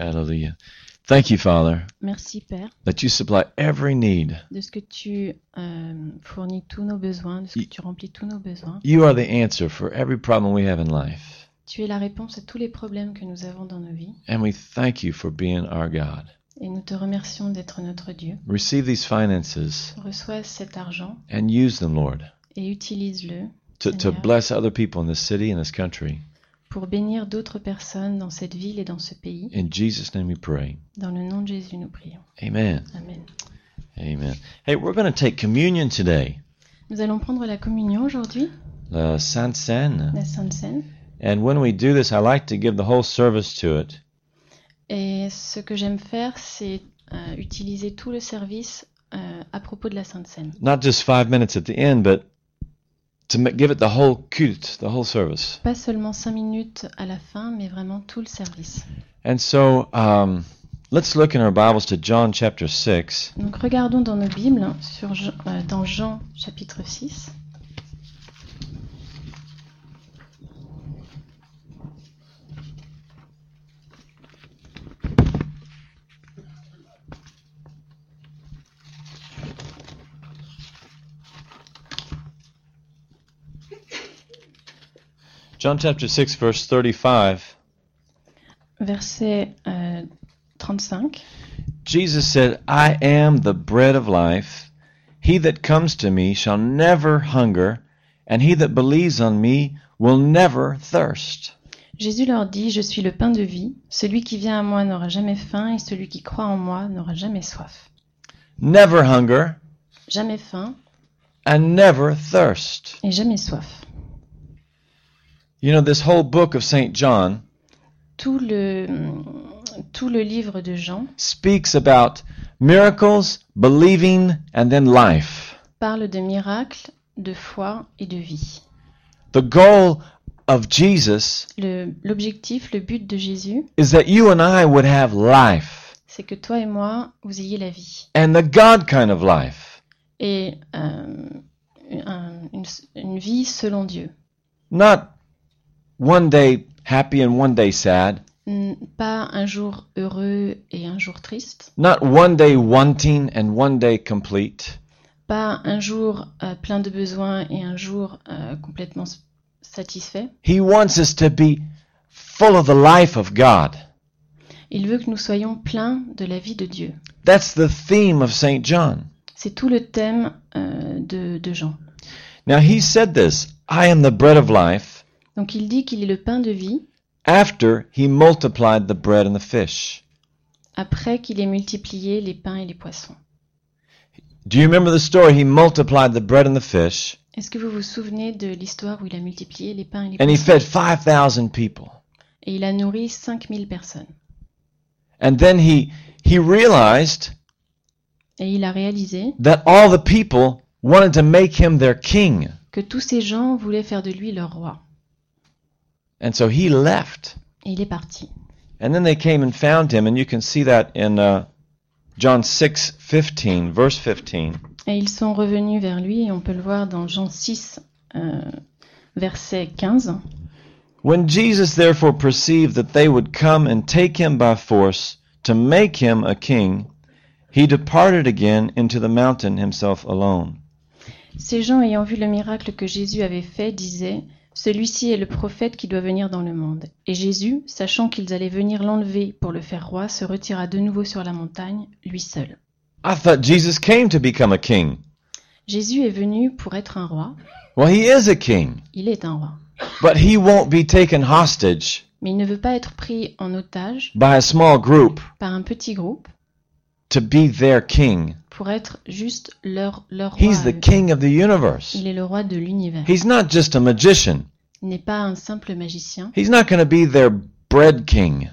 Hallelujah. Thank you, Father, Merci Père that you supply every need. de ce que tu euh, fournis tous nos besoins, de ce que tu remplis tous nos besoins. You are the answer for every problem we have in life. Tu es la réponse à tous les problèmes que nous avons dans nos vies. And we thank you for being our God. Et nous te remercions d'être notre Dieu. Receive these finances Reçois cet argent and use them, Lord, et utilise-le to, to bless other people in this city and this country. Pour bénir d'autres personnes dans cette ville et dans ce pays. In Jesus' name we pray. Dans le nom de Jésus, nous prions. Amen. Amen. Amen. Hey, we're going to take communion today, Nous allons prendre la communion aujourd'hui, the Saint Seine. la Sainte Seine. And when we do this, I like to give the whole service to it. Et ce que j'aime faire, c'est euh, utiliser tout le service euh, à propos de la Sainte Seine. Not just five minutes at the end, but to ma- give it the whole culte, the whole service. Pas seulement cinq minutes à la fin, mais vraiment tout le service. And so um, let's look in our Bibles to John chapter 6. Donc regardons dans nos Bibles, sur, Jean- euh, dans Jean chapitre 6. John chapter 6, verse 35. Verset euh, 35. Jesus said, I am the bread of life. He that comes to me shall never hunger, and he that believes on me will never thirst. Jésus leur dit, Je suis le pain de vie. Celui qui vient à moi n'aura jamais faim, et celui qui croit en moi n'aura jamais soif. Never hunger Jamais faim and never thirst. et jamais soif. You know, this whole book of St. John Tout le, tout le livre de Jean speaks about miracles, believing, and then life. parle de miracles, de foi et de vie. The goal of Jesus Le- L'objectif, le but de Jésus, is that you and I would have life, c'est que toi et moi, vous ayez la vie. and the God kind of life. Et euh, un- une, une vie selon Dieu. Not one day happy and one day sad. Pas un jour heureux et un jour triste. Not one day wanting and one day complete. Pas un jour euh, plein de besoins et un jour euh, complètement satisfait. He wants us to be full of the life of God. Il veut que nous soyons pleins de la vie de Dieu. That's the theme of St. John. C'est tout le thème euh, de, de Jean. Now, he said this I am the bread of life Donc il dit qu'il est le pain de vie after he multiplied the bread and the fish. après qu'il ait multiplié les pains et les poissons. Do you remember the story? He multiplied the bread and the fish, Est-ce que vous vous souvenez de l'histoire où il a multiplié les pains et les and he poissons? fed 5,000 people. Et il a nourri 5000 personnes. And then he, he realized Et il a réalisé that all the people wanted to make him their king. que tous ces gens voulaient faire de lui leur roi. And so he left. Et il est parti. And then they came and found him, and you can see that in uh, John 6 15, verse 15. Et ils sont revenus vers lui, et on peut le voir dans Jean 6, euh, verset 15. When Jesus therefore perceived that they would come and take him by force to make him a king, he departed again into the mountain himself alone. Ces gens ayant vu le miracle que Jésus avait fait disaient Celui-ci est le prophète qui doit venir dans le monde. Et Jésus, sachant qu'ils allaient venir l'enlever pour le faire roi, se retira de nouveau sur la montagne, lui seul. I thought Jesus came to become a king. Jésus est venu pour être un roi. Well, he is a king, Il est un roi. but he won't be taken hostage Mais il ne veut pas être pris en otage by a small group par un petit groupe to be their king. pour être juste leur, leur roi. He's the king of the universe. Il est le roi de l'univers. He's not just a magician. Il n'est pas un simple magicien. He's not going to be their bread king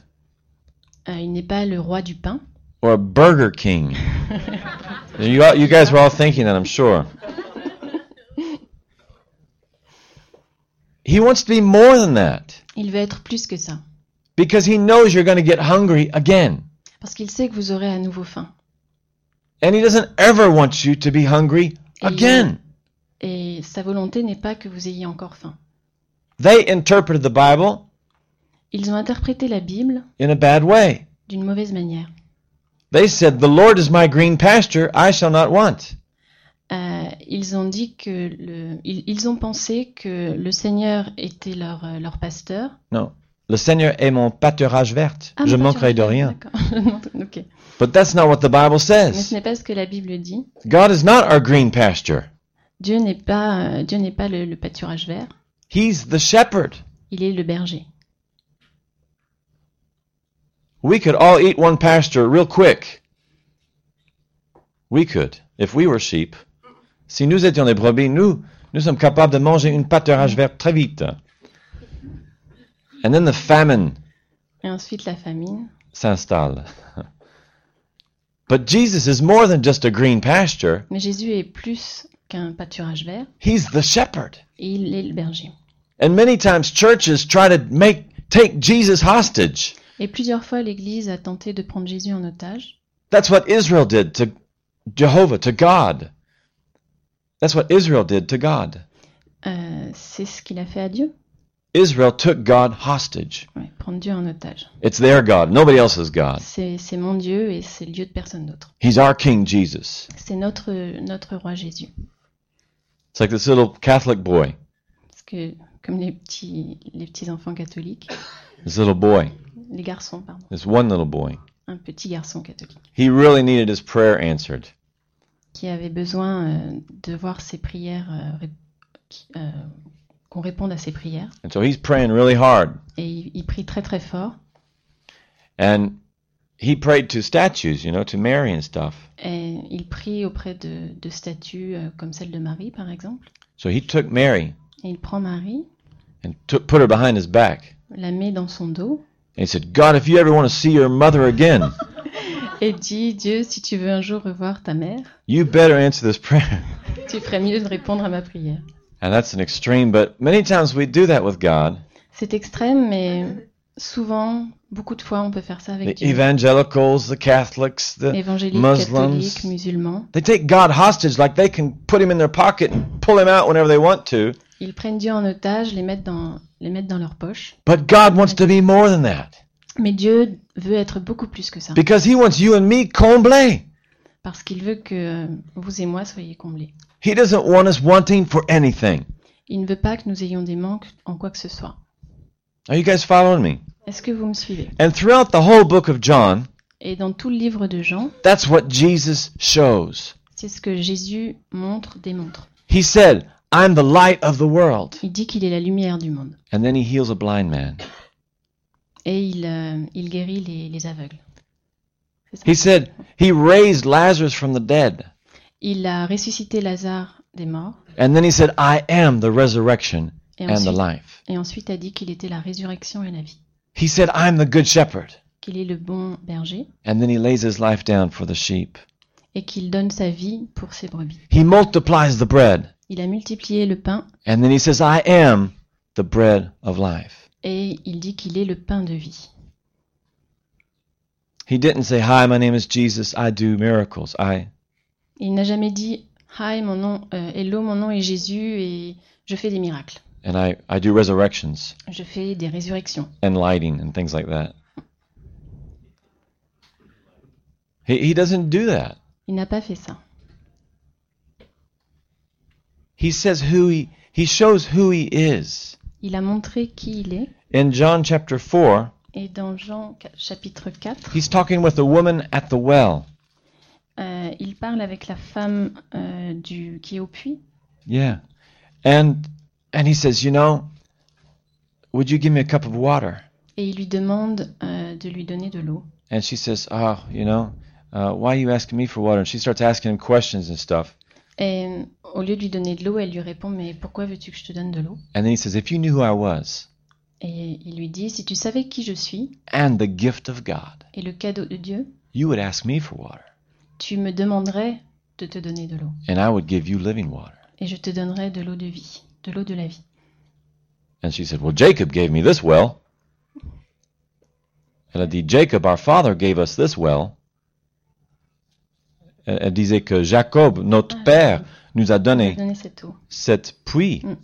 Euh, il n'est pas le roi du pain. or a burger king. you, all, you guys were all thinking that, I'm sure. He wants to be more than that Il veut être plus que ça. because he knows you're going to get hungry again. Parce qu'il sait que vous aurez à nouveau faim. And he doesn't ever want you to be hungry again. Et sa volonté n'est pas que vous ayez encore faim. They interpreted the Bible Ils ont interprété la Bible in a bad way. d'une mauvaise manière. They said, The Lord is my green pasture, I shall not want. Euh, ils ont dit que le, ils, ils ont pensé que le Seigneur était leur, euh, leur pasteur. No. Le Seigneur est mon pâturage verte. Ah, Je manquerai de rien. But that's not what the Bible Mais ce says. n'est pas ce que la Bible dit. God is not our green pasture. Dieu n'est pas, euh, Dieu n'est pas le, le pâturage vert. He's the shepherd. Il est le berger. We could all eat one pasture real quick. We could, if we were sheep. Si nous étions des brebis, nous, nous sommes capables de manger une pâturage verte très vite. And then the famine Et ensuite la famine. s'installe. But Jesus is more than just a green pasture. Mais Jésus est plus qu'un pâturage vert. He's the shepherd. Il est le berger. And many times churches try to make take Jesus hostage. Et plusieurs fois, l'Église a tenté de prendre Jésus en otage. That's what Israel did to Jehovah, to God. That's what Israel did to God. Euh, c'est ce qu'il a fait à Dieu. Israel took God hostage. Ouais, prendre Dieu en otage. It's their God, nobody else's God. C'est mon Dieu et c'est le Dieu de personne d'autre. He's our King Jesus. C'est notre, notre roi Jésus. It's like this little Catholic boy, Parce que, comme les petits, les petits enfants catholiques, this little boy, les garçons, pardon, this one little boy. un petit garçon catholique, He really needed his prayer answered. qui avait besoin euh, de voir ses prières, euh, euh, qu'on réponde à ses prières. And so he's praying really hard. Et il, il prie très très fort. And he prayed to statues, you know, to Mary and stuff. Et il prie auprès de, de statues euh, comme celle de Marie, par exemple. So he took Mary Et il prend Marie, and took, put her behind his back. la met dans son dos And he said, God, if you ever want to see your mother again, et dit Dieu, si tu veux un jour revoir ta mère, you better answer this prayer. tu ferais mieux de répondre à ma prière. And that's an extreme, but many times we do that with God. C'est extrême, mais souvent, beaucoup de fois, on peut faire ça avec The Dieu. evangelicals, the Catholics, the Évangéliques, Muslims. catholiques, musulmans, they take God hostage like they can put him in their pocket and pull him out whenever they want to. ils prennent Dieu en otage, les mettent dans, les mettent dans leur poche. But God wants to be more than that Mais Dieu veut être beaucoup plus que ça, because he wants you and me comblé. Parce qu'il veut que vous et moi soyez comblés. He doesn't want us wanting for anything. Il ne veut pas que nous ayons des manques en quoi que ce soit. Are you guys following me? Est-ce que vous me suivez? And throughout the whole book of John, Et dans tout le livre de Jean, that's what Jesus shows. c'est ce que Jésus montre, démontre. He said, I'm the light of the world. Il dit qu'il est la lumière du monde. And then he heals a blind man. Et il, euh, il guérit les, les aveugles. He said, he raised Lazarus from the dead. Il a ressuscité Lazare des morts. And then he said, I am the resurrection Et and the ensuite, life. et ensuite a dit qu'il était la résurrection et la vie. He said, I'm the good shepherd. Qu'il est le bon berger And then he lays his life down for the sheep. et qu'il donne sa vie pour ses brebis. He multiplies the bread. Il a multiplié le pain And then he says, I am the bread of life. et il dit qu'il est le pain de vie. He didn't say, Hi, my name is Jesus. I do miracles. I. Il n'a jamais dit Hi, mon nom, euh, hello, mon nom est Jésus et je fais des miracles. And I, I do resurrections Je fais des résurrections. and lighting and things like that. He, he doesn't do that. Il n'a pas fait ça. He says who he, he shows who he is. Il a montré qui il est. In John chapter 4, Et dans Jean chapitre 4, he's talking with a woman at the well. euh, il parle avec la femme euh, du, qui est au puits. Yeah. And and he says, "You know, would you give me a cup of water?" Et il lui demande euh, de lui donner de l'eau. And she says, "Oh, you know, uh, why are you asking me for water?" And she starts asking him questions and stuff. Et euh, au lieu de lui donner de l'eau, elle lui répond Mais pourquoi veux-tu que je te donne de l'eau? And then he says, "If you knew who I was Et il lui dit Si tu savais qui je suis and the gift of God, et le cadeau de Dieu, you would ask me for water, tu me demanderais de te donner de l'eau. and I would give you living water." Et je te donnerais de l'eau de vie, de l'eau de la vie. And she said, "Well, Jacob gave me this well." Elle a dit, Jacob, our father, gave us this well. Elle, elle disait que Jacob, notre Ah, père, nous a donné cette eau. cette. Mm.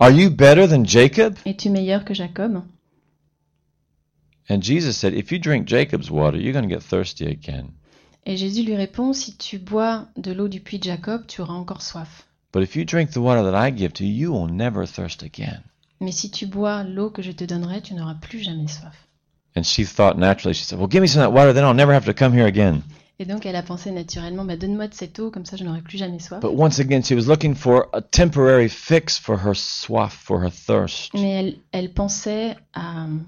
Are you better than Jacob? Es-tu meilleur que Jacob? And Jesus said, If you drink Jacob's water, you're going to get thirsty again. Et Jésus lui répond, si tu bois de l'eau du puits de Jacob, tu auras encore soif. But if you drink the water that I give to you, you will never thirst again. Mais si tu bois l'eau que je te donnerai, tu n'auras plus jamais soif. And she thought naturally, she said, Well, give me some of that water, then I'll never have to come here again. Et donc elle a pensé naturellement, bah, donne-moi de cette eau, comme ça je n'aurai plus jamais soif. But once again, she was looking for a temporary fix for her soif, for her thirst. Mais elle, elle pensait à un...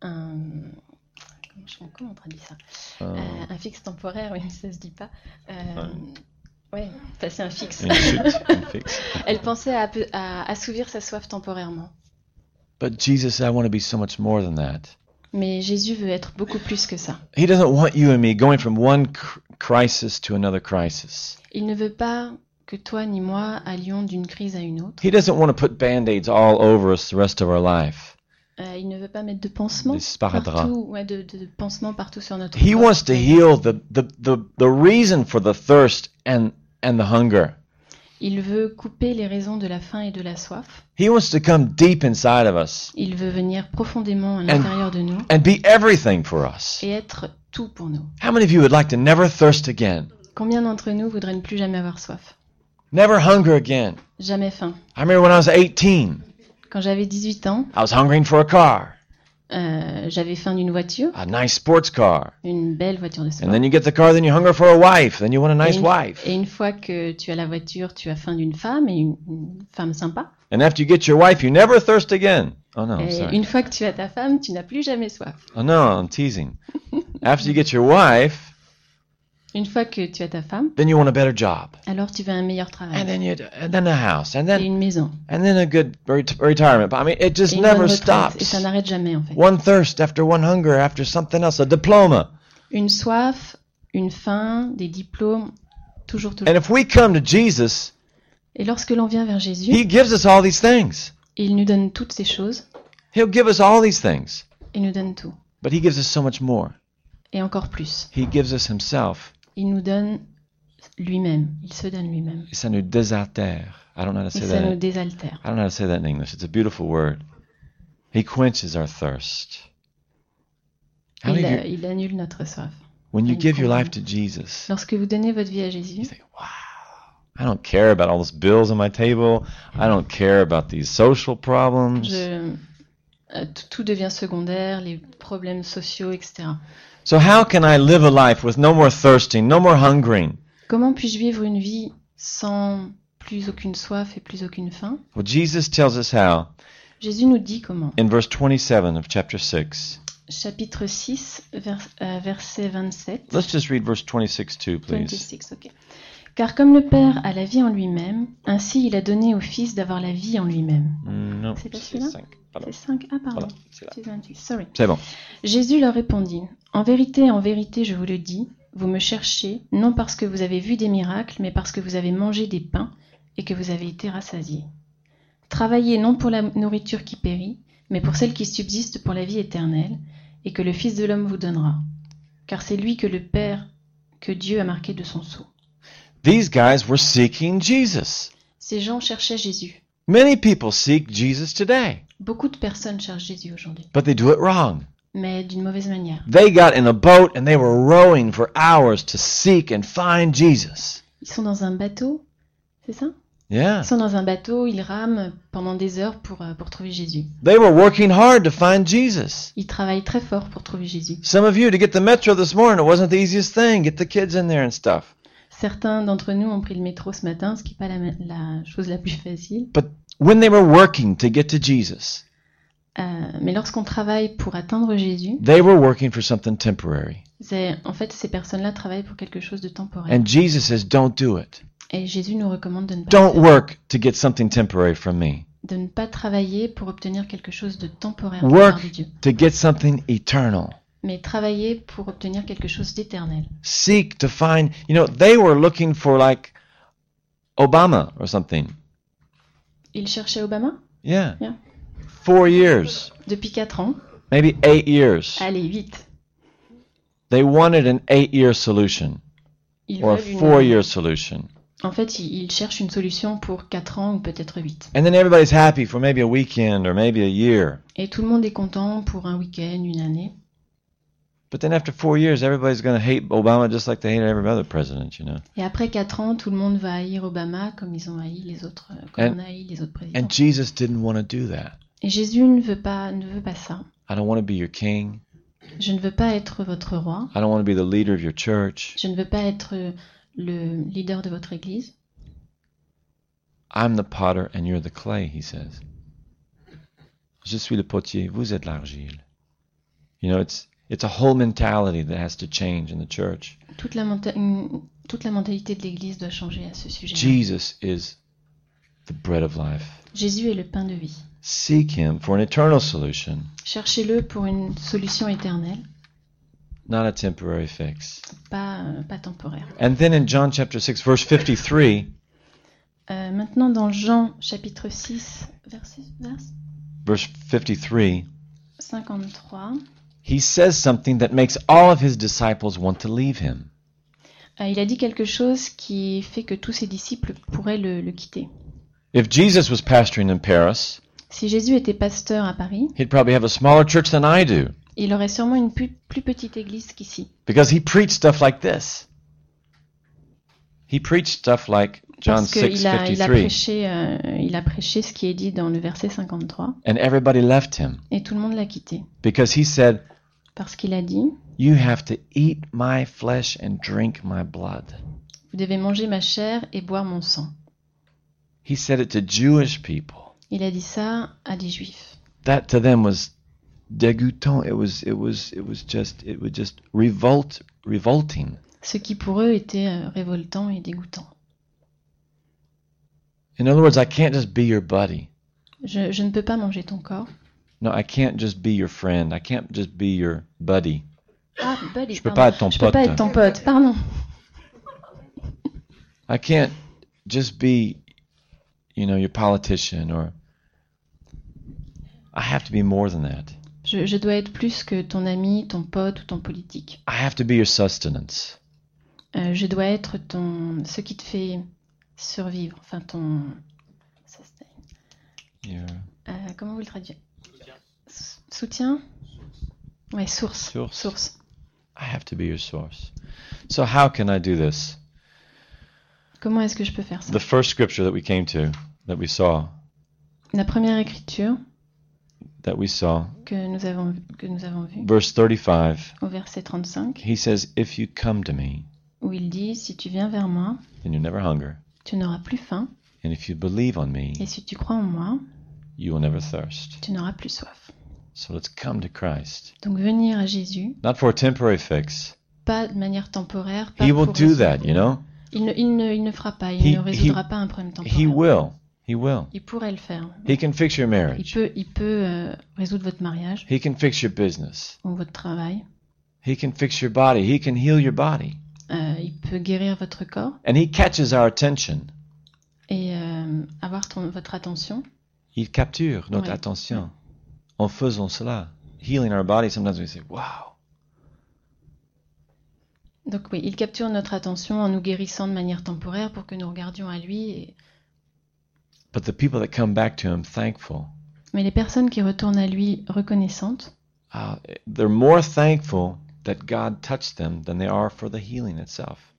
comment, je- comment on traduit ça? Uh, Euh, Un fixe temporaire, oui, ça se dit pas. Euh, ouais, c'est un fixe. elle pensait à, assouvir sa soif temporairement. But Jesus I want to be so much more than that. Mais Jésus veut être beaucoup plus que ça. He doesn't want you and me going from one cr- crisis to another crisis. Il ne veut pas que toi ni moi allions d'une crise à une autre. He doesn't want to put band-aids all over us the rest of our life. Euh, il ne veut pas mettre de pansements partout, ouais, de, de- de pansements partout sur notre He corps. wants to heal the, the, the, the reason for the thirst and, and the hunger. Il veut couper les raisons de la faim et de la soif. He wants to come deep inside of us Il veut venir profondément à l'intérieur de nous and be everything for us. et être tout pour nous. How many of you would like to never thirst again? Combien d'entre nous voudraient ne plus jamais avoir soif? Never hunger again? Jamais faim. I remember when I was 18, Quand j'avais 18 ans, I was hungering for a car, euh, j'avais faim d'une voiture, a nice sports car. une belle voiture de sport. And then you get the car, then you hunger for a wife, then you want a nice et, une, wife. et une fois que tu as la voiture, tu as faim d'une femme et une, une femme sympa. And after you get your wife, you never thirst again. Oh no, et sorry. une fois que tu as ta femme, tu n'as plus jamais soif. Oh no, I'm teasing. After you get your wife, Une fois que tu as ta femme, then you want a better job, alors tu veux un meilleur travail and then you, and then a house, and et then une maison and then a good ret- retirement. But I mean, it just et une never retraite. Et stops. ça n'arrête jamais en fait. One thirst after one hunger after something else, a diploma. Une soif, une faim, des diplômes, toujours, toujours. And if we come to Jesus, Et lorsque l'on vient vers Jésus, He gives us all these things. il nous donne toutes ces choses, He'll give us all these things. il nous donne tout. But He gives us so much more. Et encore plus. He gives us Himself. Il nous donne lui-même. Il se donne lui-même. Et ça nous désaltère. I don't know how to Et say ça nous that. désaltère. I don't know how to say that in English. It's a beautiful word. He quenches our thirst. How Il, many of you, il annule notre soif. when you il give your life to Jesus, Lorsque vous donnez votre vie à you Jésus, think, wow, I don't care about all those bills on my table. I don't care about these social problems. je, euh, tout, devient secondaire, les problèmes sociaux, etc. So how can I live a life with no more thirsting, no more hungering? Comment puis-je vivre une vie sans plus aucune soif et plus aucune faim? Well, Jesus tells us how Jésus nous dit comment. in verse 27 of chapter 6. Chapitre 6, vers- euh, verset 27. Let's just read verse 26 too, please. 26, ok. Car comme le Père a la vie en lui-même, ainsi il a donné au Fils d'avoir la vie en lui-même. Non, C'est pas c'est celui-là 5. Pardon. C'est 5 Ah, pardon. Voilà, c'est là. C'est 28, sorry. C'est bon. Jésus leur répondit En vérité, en vérité, je vous le dis, vous me cherchez, non parce que vous avez vu des miracles, mais parce que vous avez mangé des pains et que vous avez été rassasiés. Travaillez non pour la nourriture qui périt, mais pour celle qui subsiste pour la vie éternelle, et que le Fils de l'homme vous donnera. Car c'est lui que le Père, que Dieu a marqué de son sceau. These guys were seeking Jesus. Ces gens cherchaient Jésus. Many people seek Jesus today, Beaucoup de personnes cherchent Jésus aujourd'hui, but they do it wrong. mais d'une mauvaise manière. They got in a boat and they were rowing for hours to seek and find Jesus. Ils sont dans un bateau, c'est ça? Yeah. Ils sont dans un bateau, ils rament pendant des heures pour, euh, pour trouver Jésus. They were working hard to find Jesus. Ils travaillent très fort pour trouver Jésus. Some of you, to get the metro this morning, it wasn't the easiest thing. Get the kids in there and stuff. Certains d'entre nous ont pris le métro ce matin, ce qui n'est pas la, la chose la plus facile. But when they were working to get to Jesus, Euh, mais lorsqu'on travaille pour atteindre Jésus, they were working for something temporary. en fait, ces personnes-là travaillent pour quelque chose de temporaire. And Jesus says, don't do it. Et Jésus nous recommande de ne pas, Don't le faire, work to get something temporary from me. de ne pas travailler pour obtenir quelque chose de temporaire de Work Dieu, to get something eternal. Mais travailler pour obtenir quelque chose d'éternel. Seek to find, you know, they were looking for like Obama or something. Ils cherchaient Obama? Yeah. Yeah. Four years, depuis 4 ans. maybe eight years. Allez, vite They wanted an eight year solution Ils or a veulent une- four year solution. En fait, il, il cherche une solution pour 4 ans ou peut-être 8. And then everybody's happy for maybe a weekend or maybe a year. Et tout le monde est content pour un week-end, une année. But then after four years, everybody's going to hate Obama just like they hate every other president, you know? Et après 4 ans, tout le monde va haïr Obama comme ils ont haï les autres, euh, comme And- on a haï les autres présidents. And Jesus didn't want to do that. Et Jésus ne veut pas, ne veut pas ça. I don't want to be your king. Je ne veux pas être votre roi. I don't want to be the leader of your church. Je ne veux pas être le leader de votre église. I'm the potter and you're the clay, he says. Je suis le potier, vous êtes l'argile. You know, it's it's a whole mentality that has to change in the church. Toute la, toute la mentalité de l'église doit changer à ce sujet. Jesus is the bread of life. Jésus est le pain de vie. Seek him for an eternal solution, Cherchez-le pour une solution éternelle, not a temporary fix. pas, euh, pas temporaire. And then in John chapter 6 verse 53, Euh, maintenant, dans Jean chapitre 6, verset, verse verse 53, 53, he says something that makes all of his disciples want to leave him. euh, il a dit quelque chose qui fait que tous ses disciples pourraient le, le quitter. If Jesus was pastoring in Paris, Si Jésus était pasteur à Paris, he'd probably have a smaller church than I do il aurait sûrement une plus, plus petite église qu'ici. because he preached stuff like this. He preached stuff like John Parce qu'il 6 a, il a, 53 prêché, euh, il a prêché ce qui est dit dans le verset 53, and everybody left him et tout le monde l'a quitté. because he said, Parce qu'il a dit, "You have to eat my flesh and drink my blood." vous devez manger ma chair et boire mon sang. He said it to Jewish people. Il a dit ça à des juifs. That to them was dégoûtant. It was it was it was just it was just revolt revolting. Ce qui pour eux était euh, révoltant et dégoûtant. In other words, I can't just be your buddy. Je, je ne peux pas manger ton corps. No, I can't just be your friend. I can't just be your buddy. Ah, buddy, Je peux pardon. pas être ton Je peux pote. pas être ton pote, pardon. I can't just be, you know, your politician or. I have to be more than that. Je, je dois être plus que ton ami, ton pote ou ton politique. I have to be your sustenance. Euh, je dois être ton, ce qui te fait survivre, enfin ton, sustain. Your Euh, comment vous le traduisez? S- Soutien? Ouais, source. Source. Source. I have to be your source. So how can I do this? Comment est-ce que je peux faire ça? The first scripture that we came to, that we saw, La première écriture that we saw, que nous avons, que nous avons vue, verse 35, au verset 35, he says, If you come to me, où il dit Si tu viens vers moi, then you never hunger. Tu n'auras plus faim, And if you believe on me, et si tu crois en moi, you will never thirst. tu n'auras plus soif. So let's come to Christ. Donc venir à Jésus, Not for a temporary fix. pas de manière temporaire, pas He will do that, you know? Il ne, il ne, il ne fera pas, il He- ne résoudra he- pas un problème He temporaire. will. He will. Il pourrait le faire. He can fix your Il marriage. peut, il peut euh, résoudre votre mariage He can fix your business. ou votre travail. He can fix your body. He can heal your body. Euh, il peut guérir votre corps And he catches our attention. et euh, avoir ton- votre attention. Il capture notre Ouais. attention. En faisant cela, healing our body, sometimes we say, wow. Donc oui, il capture notre attention en nous guérissant de manière temporaire pour que nous regardions à lui. et- But the people that come back to him thankful, Mais les personnes qui retournent à lui reconnaissantes, uh, they're more thankful that God touched them than they are for the healing itself.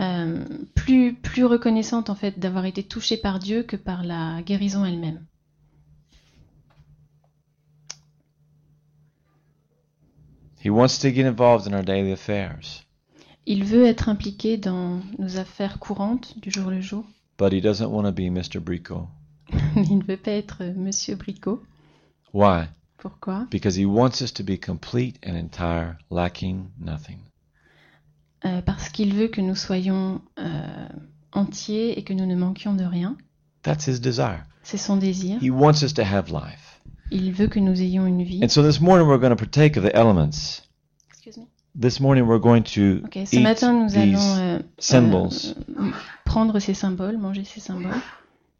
euh, plus, plus reconnaissantes en fait d'avoir été touchées par Dieu que par la guérison elle-même. He wants to get involved in our daily affairs, Il veut être impliqué dans nos affaires courantes du jour le jour. but he doesn't want to be Mr. Brico. Mais il ne veut pas être Monsieur Bricot. Why? Pourquoi? Because he wants us to be complete and entire, lacking nothing. Euh, Parce qu'il veut que nous soyons euh, entiers et que nous ne manquions de rien. That's his desire. C'est son désir. He wants us to have life. Il veut que nous ayons une vie. And so this morning we're going to partake of the elements. Excuse me. This morning we're going to Ok, ce eat matin nous these allons euh, symbols. euh, prendre ces symboles, manger ces symboles.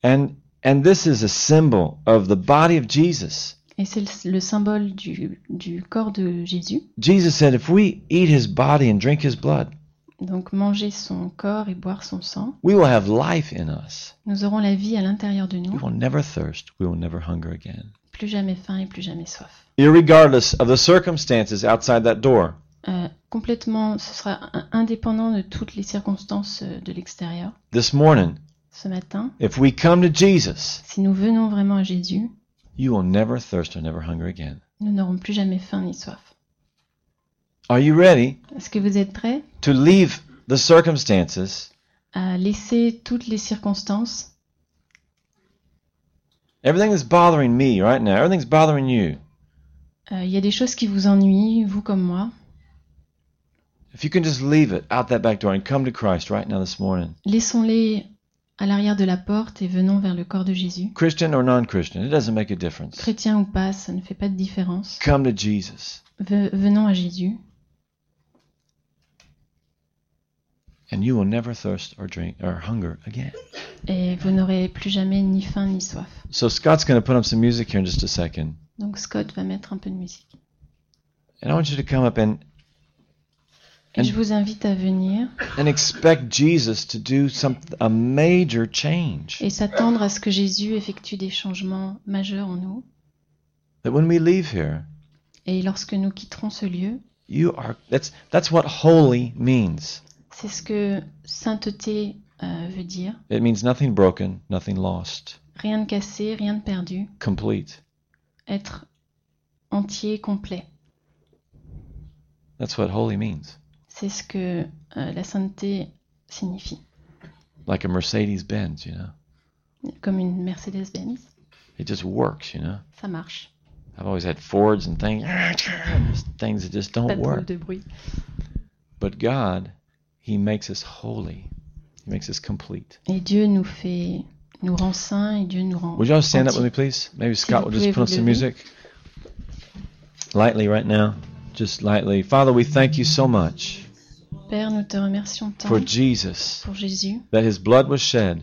And and this is a symbol of the body of Jesus. Et c'est le, le symbole du, du corps de Jésus. Jesus said if we eat his body and drink his blood, Donc manger son corps et boire son sang. we will have life in us. Nous aurons la vie à l'intérieur de We nous. will never thirst. We will never hunger again. Plus jamais faim et plus jamais soif. Irregardless of the circumstances outside that door. Euh, complètement, ce sera in- indépendant de toutes les circonstances euh, de l'extérieur. This morning, Ce matin, if we come to Jesus, si nous venons vraiment à Jésus, you will never thirst or never hunger again. nous n'aurons plus jamais faim ni soif. Are you ready Est-ce que vous êtes prêts? to leave the circumstances, à laisser toutes les circonstances, everything that's bothering me right now, everything's bothering you? Euh, Il y a des choses qui vous ennuient, vous comme moi. If you can just leave it out that back door and come to Christ right now this morning, Laissons-les à l'arrière de la porte et venons vers le corps de Jésus. Christian or non Christian, it doesn't make a difference. Chrétien ou pas, ça ne fait pas de différence. Come to Jesus, Ve- venons à Jésus and you will never thirst or drink or hunger again. et vous n'aurez plus jamais ni faim ni soif. So Scott's going to put up some music here in just a second, Donc Scott va mettre un peu de musique. and I want you to come up and Et je vous invite à venir and expect Jesus to do some a major change. et s'attendre à ce que Jésus effectue des changements majeurs en nous. That when we leave here, Et lorsque nous quitterons ce lieu, you are that's that's what holy means. c'est ce que sainteté euh, veut dire. It means nothing broken, nothing lost, Rien de cassé, rien de perdu. complete. Être entier, complet. That's what holy means. C'est ce que euh, la sainteté signifie. Like a Mercedes Benz, you know? Comme une Mercedes-Benz, It just works, you know? ça marche. I've always had Fords and things, things that just Pas don't de drôle work. de bruit. But God, He makes us holy. He makes us complete. Et Dieu nous fait, nous rend saints et Dieu nous rend. Would you all stand up with me, please? Maybe Scott vous will just put on some music. Lightly right now. Just lightly. Father, we thank you so much Père, nous te remercions tant for Jesus, pour Jésus, that His blood was shed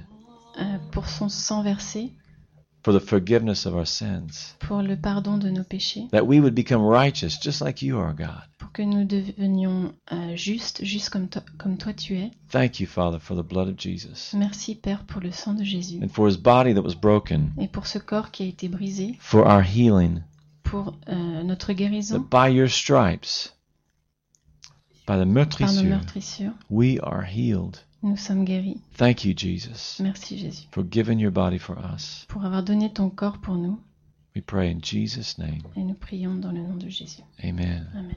euh, pour son sang versé, for the forgiveness of our sins, pour le pardon de nos péchés, that we would become righteous just like you are, God. pour que nous devenions euh, justes, justes comme toi, comme toi tu es. Thank you, Father, for the blood of Jesus Merci Père pour le sang de Jésus and for His body that was broken et pour ce corps qui a été brisé, for our healing. pour euh, notre That guérison by your stripes, par meurtrissures, meurtrissures. we are healed. Nous sommes guéris. Thank you, Jesus, Merci Jésus for giving your body for us. pour avoir donné ton corps pour nous We pray in Jesus' name. et nous prions dans le nom de Jésus. Amen. Amen.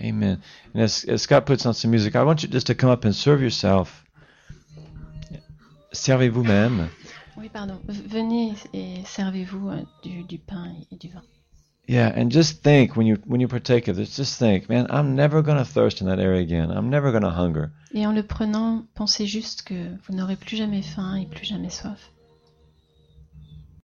Amen. And as, as Scott puts on some music, I want you just to come up and serve yourself. Servez vous-même. Oui, pardon. Venez et servez-vous euh, du, du pain et du vin. Yeah, and just think when you when you partake of this, just think, man, I'm never gonna thirst in that area again. I'm never gonna hunger. Et en le prenant, pensez juste que vous n'aurez plus jamais faim et plus jamais soif.